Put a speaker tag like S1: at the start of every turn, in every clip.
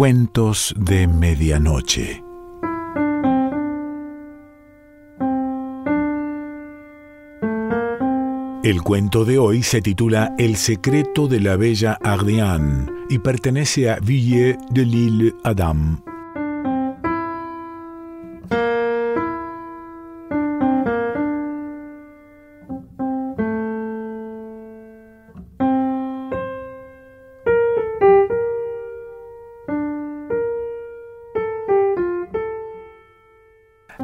S1: Cuentos de Medianoche. El cuento de hoy se titula El secreto de la bella Ardiane y pertenece a Villiers de l'Île Adam.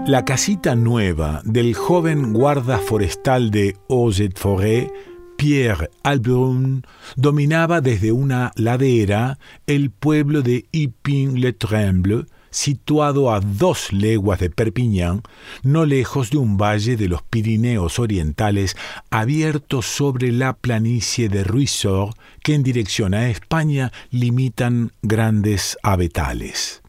S1: La casita nueva del joven guarda forestal de Eaux-et-Forêts, Pierre Albrun, dominaba desde una ladera el pueblo de Iping-le-Tremble, situado a dos leguas de Perpignan, no lejos de un valle de los Pirineos orientales abierto sobre la planicie de Ruissor, que en dirección a España limitan grandes abetales.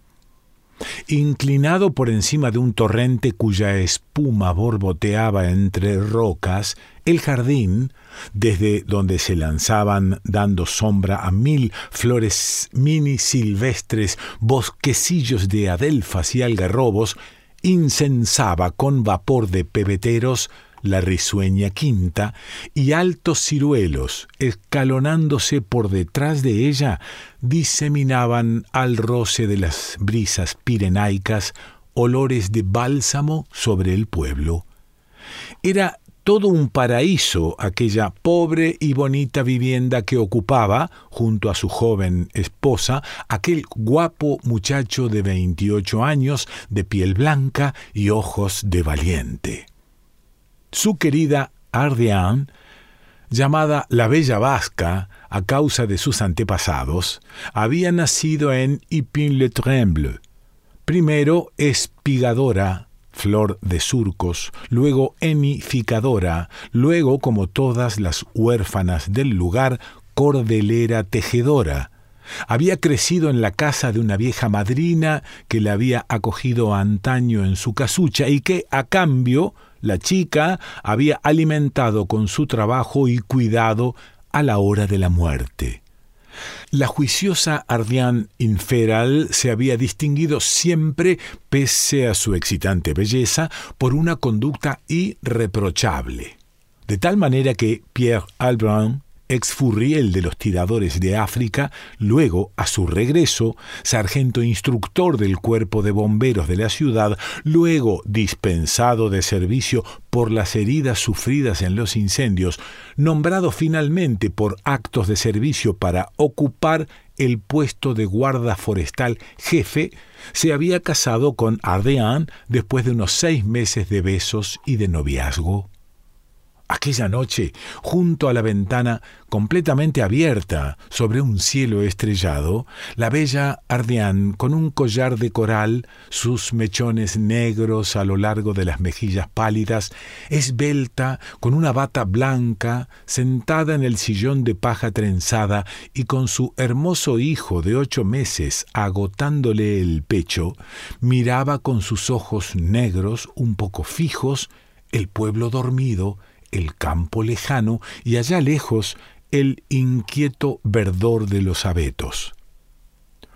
S1: Inclinado por encima de un torrente cuya espuma borboteaba entre rocas, el jardín, desde donde se lanzaban dando sombra a mil flores mini silvestres, bosquecillos de adelfas y algarrobos, incensaba con vapor de pebeteros la risueña quinta, y altos ciruelos, escalonándose por detrás de ella, diseminaban al roce de las brisas pirenaicas olores de bálsamo sobre el pueblo. Era todo un paraíso aquella pobre y bonita vivienda que ocupaba, junto a su joven esposa, aquel guapo muchacho de veintiocho años, de piel blanca y ojos de valiente. Su querida Ardian, llamada la Bella Vasca a causa de sus antepasados, había nacido en Ipin-le-Tremble, primero espigadora, flor de surcos, luego emificadora, luego, como todas las huérfanas del lugar, cordelera tejedora. Había crecido en la casa de una vieja madrina que la había acogido antaño en su casucha y que, a cambio, la chica había alimentado con su trabajo y cuidado a la hora de la muerte. La juiciosa Ardian Inferal se había distinguido siempre, pese a su excitante belleza, por una conducta irreprochable. De tal manera que Pierre Albrun ex furriel de los tiradores de África, luego, a su regreso, sargento instructor del cuerpo de bomberos de la ciudad, luego dispensado de servicio por las heridas sufridas en los incendios, nombrado finalmente por actos de servicio para ocupar el puesto de guarda forestal jefe, se había casado con Ardean después de unos seis meses de besos y de noviazgo. Aquella noche, junto a la ventana completamente abierta sobre un cielo estrellado, la bella Ardian, con un collar de coral, sus mechones negros a lo largo de las mejillas pálidas, esbelta, con una bata blanca, sentada en el sillón de paja trenzada y con su hermoso hijo de ocho meses agotándole el pecho, miraba con sus ojos negros un poco fijos el pueblo dormido, el campo lejano y allá lejos el inquieto verdor de los abetos.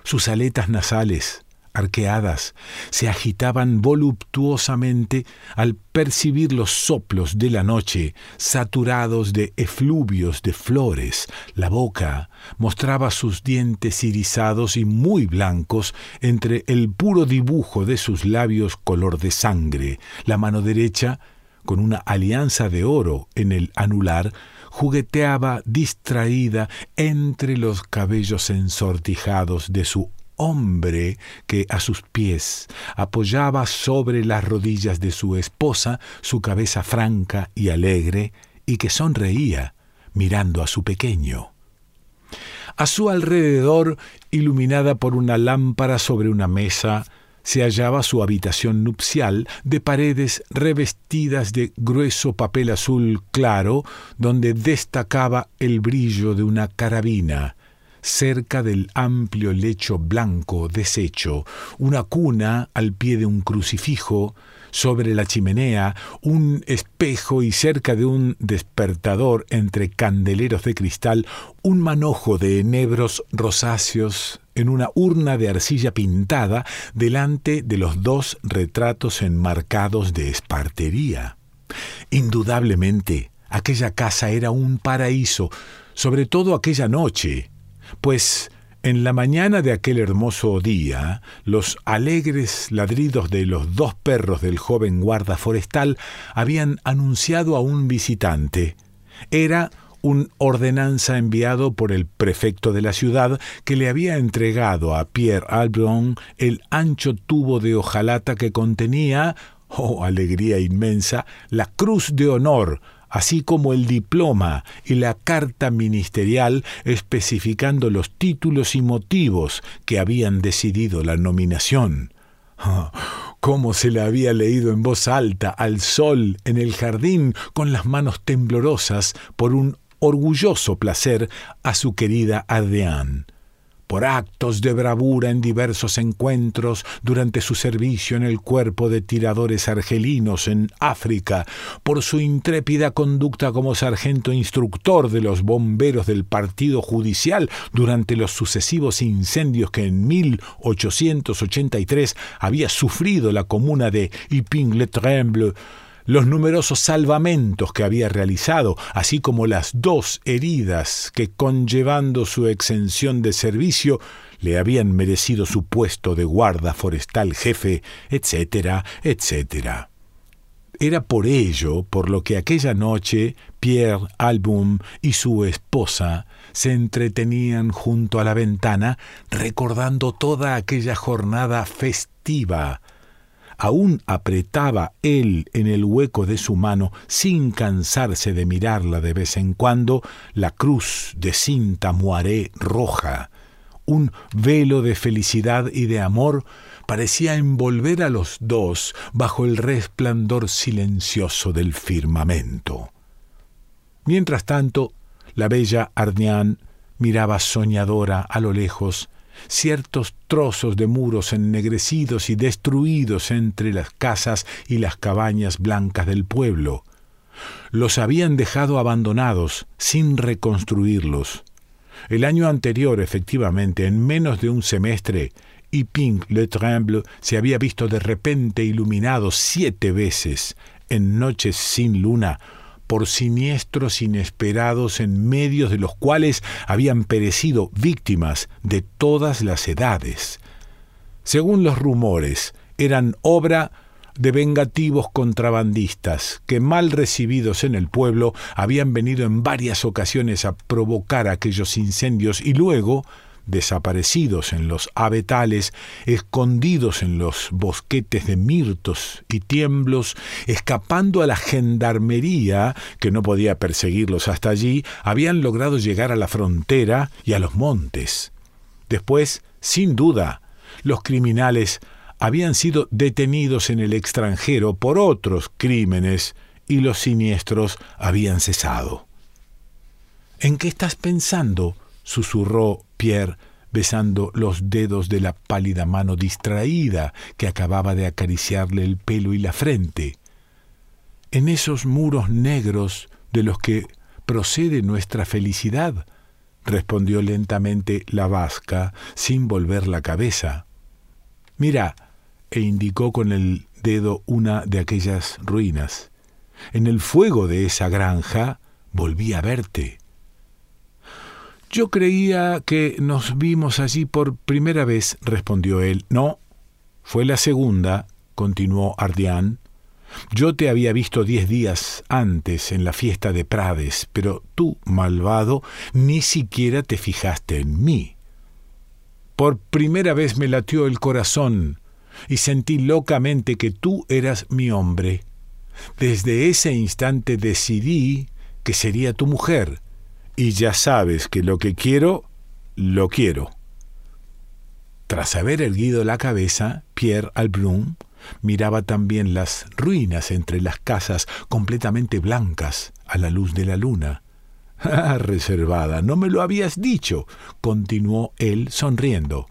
S1: Sus aletas nasales, arqueadas, se agitaban voluptuosamente al percibir los soplos de la noche, saturados de efluvios de flores. La boca mostraba sus dientes irisados y muy blancos entre el puro dibujo de sus labios color de sangre. La mano derecha con una alianza de oro en el anular, jugueteaba distraída entre los cabellos ensortijados de su hombre que a sus pies apoyaba sobre las rodillas de su esposa su cabeza franca y alegre y que sonreía mirando a su pequeño. A su alrededor, iluminada por una lámpara sobre una mesa, se hallaba su habitación nupcial de paredes revestidas de grueso papel azul claro, donde destacaba el brillo de una carabina. Cerca del amplio lecho blanco deshecho, una cuna al pie de un crucifijo, sobre la chimenea, un espejo y cerca de un despertador entre candeleros de cristal, un manojo de enebros rosáceos en una urna de arcilla pintada delante de los dos retratos enmarcados de espartería. Indudablemente, aquella casa era un paraíso, sobre todo aquella noche, pues en la mañana de aquel hermoso día, los alegres ladridos de los dos perros del joven guarda forestal habían anunciado a un visitante. Era un ordenanza enviado por el prefecto de la ciudad que le había entregado a Pierre Albron el ancho tubo de hojalata que contenía, oh alegría inmensa, la cruz de honor así como el diploma y la carta ministerial especificando los títulos y motivos que habían decidido la nominación. Ah, cómo se le había leído en voz alta al sol en el jardín con las manos temblorosas por un orgulloso placer a su querida Adrián por actos de bravura en diversos encuentros durante su servicio en el cuerpo de tiradores argelinos en África, por su intrépida conducta como sargento instructor de los bomberos del partido judicial durante los sucesivos incendios que en 1883 había sufrido la comuna de Iping-le-Tremble, los numerosos salvamentos que había realizado, así como las dos heridas que, conllevando su exención de servicio, le habían merecido su puesto de guarda forestal jefe, etcétera, etcétera. Era por ello por lo que aquella noche Pierre Album y su esposa se entretenían junto a la ventana recordando toda aquella jornada festiva aún apretaba él en el hueco de su mano, sin cansarse de mirarla de vez en cuando, la cruz de cinta moaré roja. Un velo de felicidad y de amor parecía envolver a los dos bajo el resplandor silencioso del firmamento. Mientras tanto, la bella Arnián miraba soñadora a lo lejos ciertos trozos de muros ennegrecidos y destruidos entre las casas y las cabañas blancas del pueblo. Los habían dejado abandonados, sin reconstruirlos. El año anterior, efectivamente, en menos de un semestre, Yping-le Tremble se había visto de repente iluminado siete veces, en noches sin luna, por siniestros inesperados en medio de los cuales habían perecido víctimas de todas las edades. Según los rumores, eran obra de vengativos contrabandistas que, mal recibidos en el pueblo, habían venido en varias ocasiones a provocar aquellos incendios y luego desaparecidos en los abetales, escondidos en los bosquetes de mirtos y tiemblos, escapando a la gendarmería, que no podía perseguirlos hasta allí, habían logrado llegar a la frontera y a los montes. Después, sin duda, los criminales habían sido detenidos en el extranjero por otros crímenes y los siniestros habían cesado. ¿En qué estás pensando? susurró Pierre, besando los dedos de la pálida mano distraída que acababa de acariciarle el pelo y la frente. En esos muros negros de los que procede nuestra felicidad, respondió lentamente la vasca, sin volver la cabeza. Mira, e indicó con el dedo una de aquellas ruinas. En el fuego de esa granja volví a verte. Yo creía que nos vimos allí por primera vez, respondió él. No, fue la segunda, continuó Ardián. Yo te había visto diez días antes en la fiesta de Prades, pero tú, malvado, ni siquiera te fijaste en mí. Por primera vez me latió el corazón y sentí locamente que tú eras mi hombre. Desde ese instante decidí que sería tu mujer y ya sabes que lo que quiero, lo quiero. Tras haber erguido la cabeza, Pierre Albrun miraba también las ruinas entre las casas completamente blancas a la luz de la luna. Ah, reservada, no me lo habías dicho, continuó él sonriendo.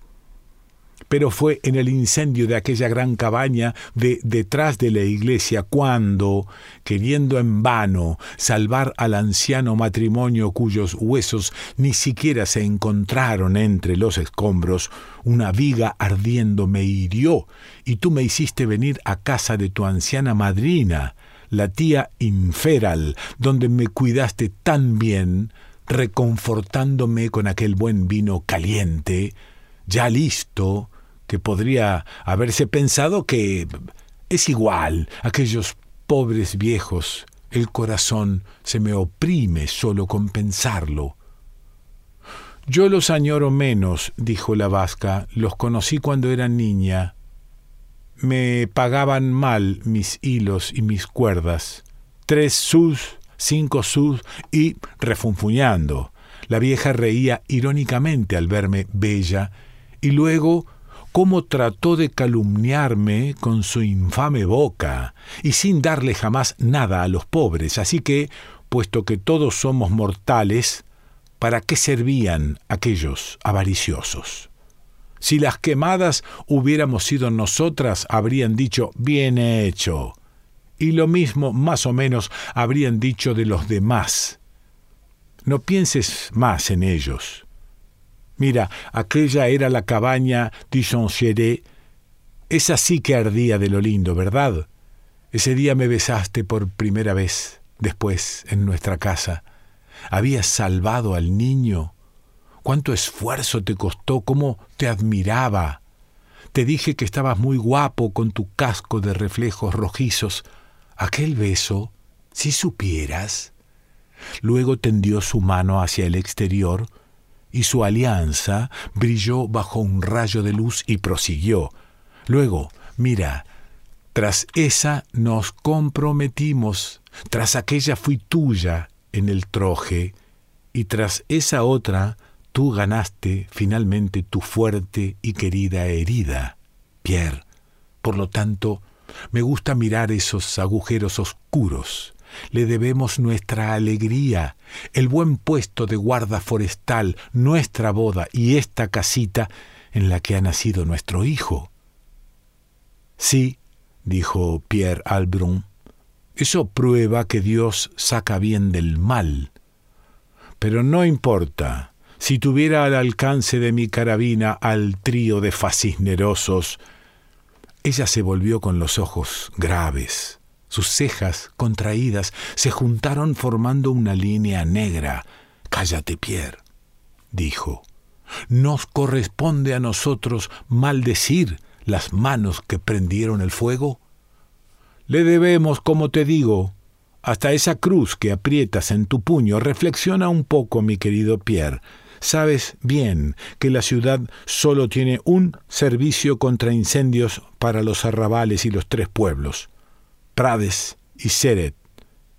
S1: Pero fue en el incendio de aquella gran cabaña de detrás de la iglesia cuando, queriendo en vano salvar al anciano matrimonio cuyos huesos ni siquiera se encontraron entre los escombros, una viga ardiendo me hirió, y tú me hiciste venir a casa de tu anciana madrina, la tía Inferal, donde me cuidaste tan bien, reconfortándome con aquel buen vino caliente, ya listo, que podría haberse pensado que es igual, aquellos pobres viejos, el corazón se me oprime solo con pensarlo. Yo los añoro menos, dijo la vasca, los conocí cuando era niña. Me pagaban mal mis hilos y mis cuerdas. Tres sus cinco sus y refunfuñando. La vieja reía irónicamente al verme bella y luego cómo trató de calumniarme con su infame boca y sin darle jamás nada a los pobres. Así que, puesto que todos somos mortales, ¿para qué servían aquellos avariciosos? Si las quemadas hubiéramos sido nosotras, habrían dicho bien hecho y lo mismo más o menos habrían dicho de los demás. No pienses más en ellos. Mira, aquella era la cabaña Esa Es así que ardía de lo lindo, ¿verdad? Ese día me besaste por primera vez, después, en nuestra casa. Habías salvado al niño. Cuánto esfuerzo te costó, cómo te admiraba. Te dije que estabas muy guapo con tu casco de reflejos rojizos. Aquel beso, si supieras. Luego tendió su mano hacia el exterior y su alianza brilló bajo un rayo de luz y prosiguió. Luego, mira, tras esa nos comprometimos, tras aquella fui tuya en el troje, y tras esa otra tú ganaste finalmente tu fuerte y querida herida, Pierre. Por lo tanto, me gusta mirar esos agujeros oscuros. Le debemos nuestra alegría, el buen puesto de guarda forestal, nuestra boda y esta casita en la que ha nacido nuestro hijo. Sí, dijo Pierre Albrun, eso prueba que Dios saca bien del mal. Pero no importa, si tuviera al alcance de mi carabina al trío de fascisnerosos, ella se volvió con los ojos graves. Sus cejas, contraídas, se juntaron formando una línea negra. Cállate, Pierre, dijo. Nos corresponde a nosotros maldecir las manos que prendieron el fuego. Le debemos, como te digo, hasta esa cruz que aprietas en tu puño. Reflexiona un poco, mi querido Pierre. Sabes bien que la ciudad solo tiene un servicio contra incendios para los arrabales y los tres pueblos. Prades y Seret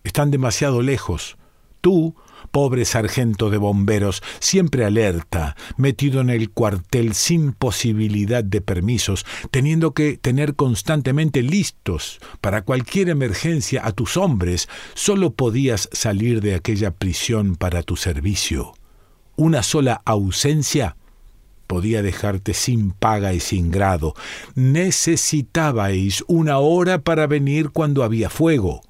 S1: están demasiado lejos. Tú, pobre sargento de bomberos, siempre alerta, metido en el cuartel sin posibilidad de permisos, teniendo que tener constantemente listos para cualquier emergencia a tus hombres, solo podías salir de aquella prisión para tu servicio una sola ausencia podía dejarte sin paga y sin grado. Necesitabais una hora para venir cuando había fuego.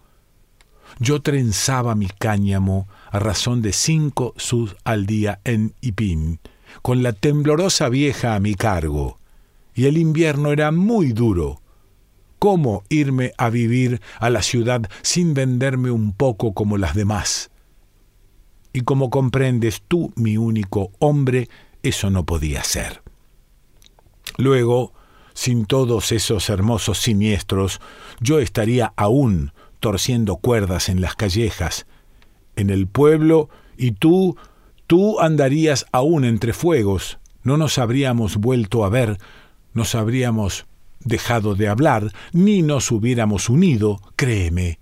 S1: Yo trenzaba mi cáñamo a razón de cinco sus al día en Ipín, con la temblorosa vieja a mi cargo, y el invierno era muy duro. ¿Cómo irme a vivir a la ciudad sin venderme un poco como las demás? y como comprendes tú, mi único hombre, eso no podía ser. Luego, sin todos esos hermosos siniestros, yo estaría aún torciendo cuerdas en las callejas, en el pueblo, y tú, tú andarías aún entre fuegos, no nos habríamos vuelto a ver, nos habríamos dejado de hablar, ni nos hubiéramos unido, créeme.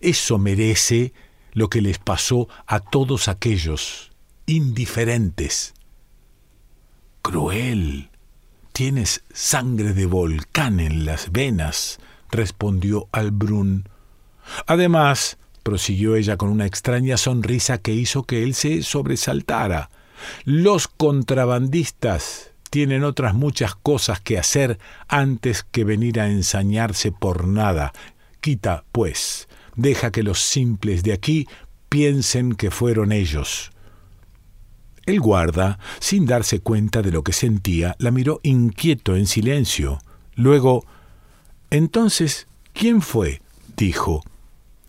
S1: Eso merece lo que les pasó a todos aquellos indiferentes. Cruel. Tienes sangre de volcán en las venas, respondió Albrun. Además, prosiguió ella con una extraña sonrisa que hizo que él se sobresaltara, los contrabandistas tienen otras muchas cosas que hacer antes que venir a ensañarse por nada. Quita, pues, deja que los simples de aquí piensen que fueron ellos. El guarda, sin darse cuenta de lo que sentía, la miró inquieto en silencio. Luego, Entonces, ¿quién fue? dijo.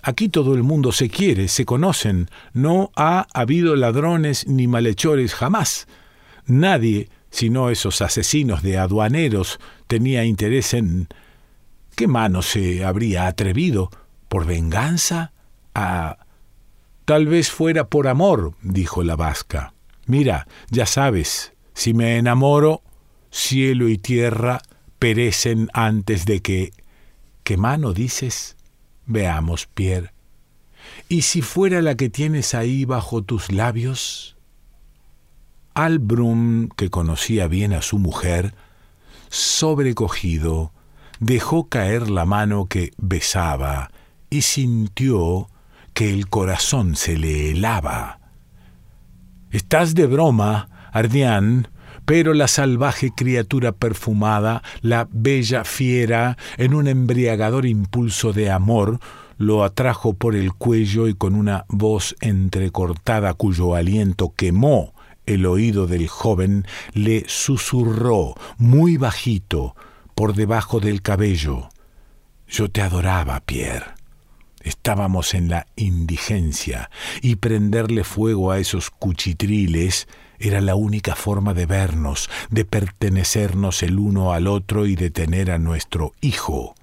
S1: Aquí todo el mundo se quiere, se conocen. No ha habido ladrones ni malhechores jamás. Nadie, sino esos asesinos de aduaneros, tenía interés en... ¿Qué mano se habría atrevido? ¿Por venganza? A... Tal vez fuera por amor, dijo la vasca. Mira, ya sabes, si me enamoro, cielo y tierra perecen antes de que... ¿Qué mano dices? Veamos, Pierre. ¿Y si fuera la que tienes ahí bajo tus labios? Albrum, que conocía bien a su mujer, sobrecogido, dejó caer la mano que besaba y sintió que el corazón se le helaba. Estás de broma, Ardián, pero la salvaje criatura perfumada, la bella fiera, en un embriagador impulso de amor, lo atrajo por el cuello y con una voz entrecortada cuyo aliento quemó el oído del joven, le susurró muy bajito por debajo del cabello. Yo te adoraba, Pierre. Estábamos en la indigencia y prenderle fuego a esos cuchitriles era la única forma de vernos, de pertenecernos el uno al otro y de tener a nuestro hijo.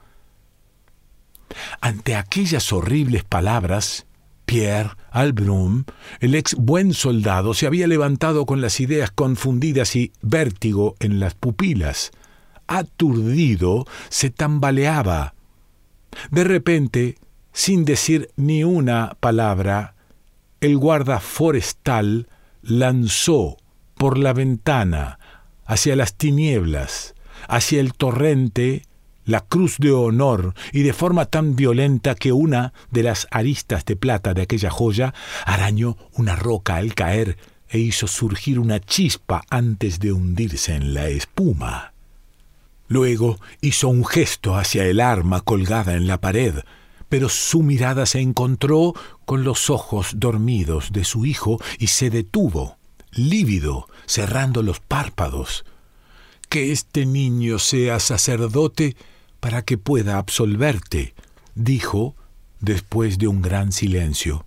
S1: Ante aquellas horribles palabras, Pierre Albrum, el ex buen soldado, se había levantado con las ideas confundidas y vértigo en las pupilas. Aturdido, se tambaleaba. De repente, sin decir ni una palabra, el guarda forestal lanzó por la ventana hacia las tinieblas, hacia el torrente, la cruz de honor y de forma tan violenta que una de las aristas de plata de aquella joya arañó una roca al caer e hizo surgir una chispa antes de hundirse en la espuma. Luego hizo un gesto hacia el arma colgada en la pared, pero su mirada se encontró con los ojos dormidos de su hijo y se detuvo, lívido, cerrando los párpados. Que este niño sea sacerdote para que pueda absolverte, dijo después de un gran silencio.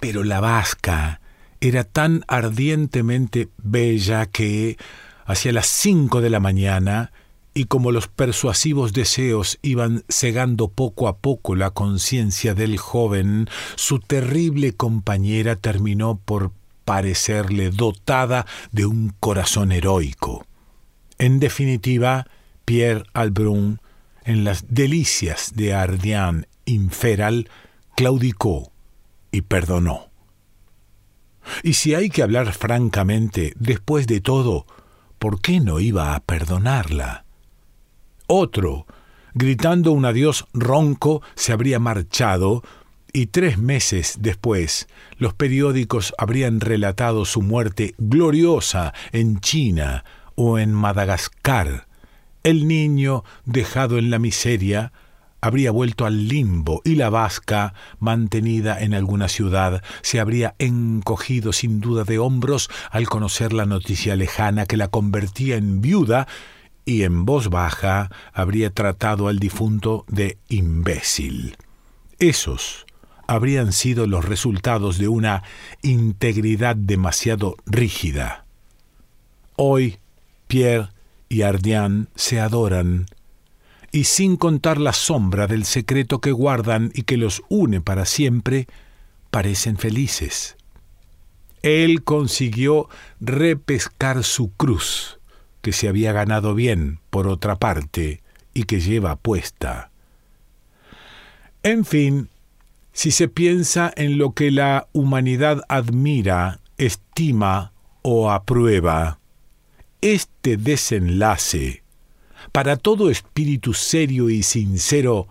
S1: Pero la vasca era tan ardientemente bella que, hacia las cinco de la mañana, y como los persuasivos deseos iban cegando poco a poco la conciencia del joven, su terrible compañera terminó por parecerle dotada de un corazón heroico. En definitiva, Pierre Albrun, en las delicias de Ardian Inferal, claudicó y perdonó. Y si hay que hablar francamente, después de todo, ¿por qué no iba a perdonarla? Otro, gritando un adiós ronco, se habría marchado, y tres meses después los periódicos habrían relatado su muerte gloriosa en China o en Madagascar. El niño, dejado en la miseria, habría vuelto al limbo y la vasca, mantenida en alguna ciudad, se habría encogido sin duda de hombros al conocer la noticia lejana que la convertía en viuda y en voz baja habría tratado al difunto de imbécil. Esos habrían sido los resultados de una integridad demasiado rígida. Hoy Pierre y Ardian se adoran, y sin contar la sombra del secreto que guardan y que los une para siempre, parecen felices. Él consiguió repescar su cruz, que se había ganado bien, por otra parte, y que lleva puesta. En fin, si se piensa en lo que la humanidad admira, estima o aprueba, este desenlace, para todo espíritu serio y sincero,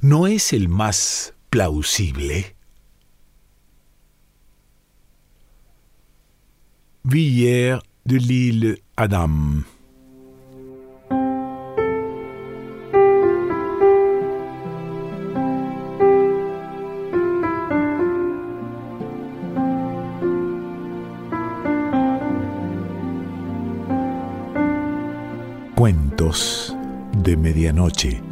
S1: ¿no es el más plausible? Villiers de l'île Adam. Cuentos de Medianoche.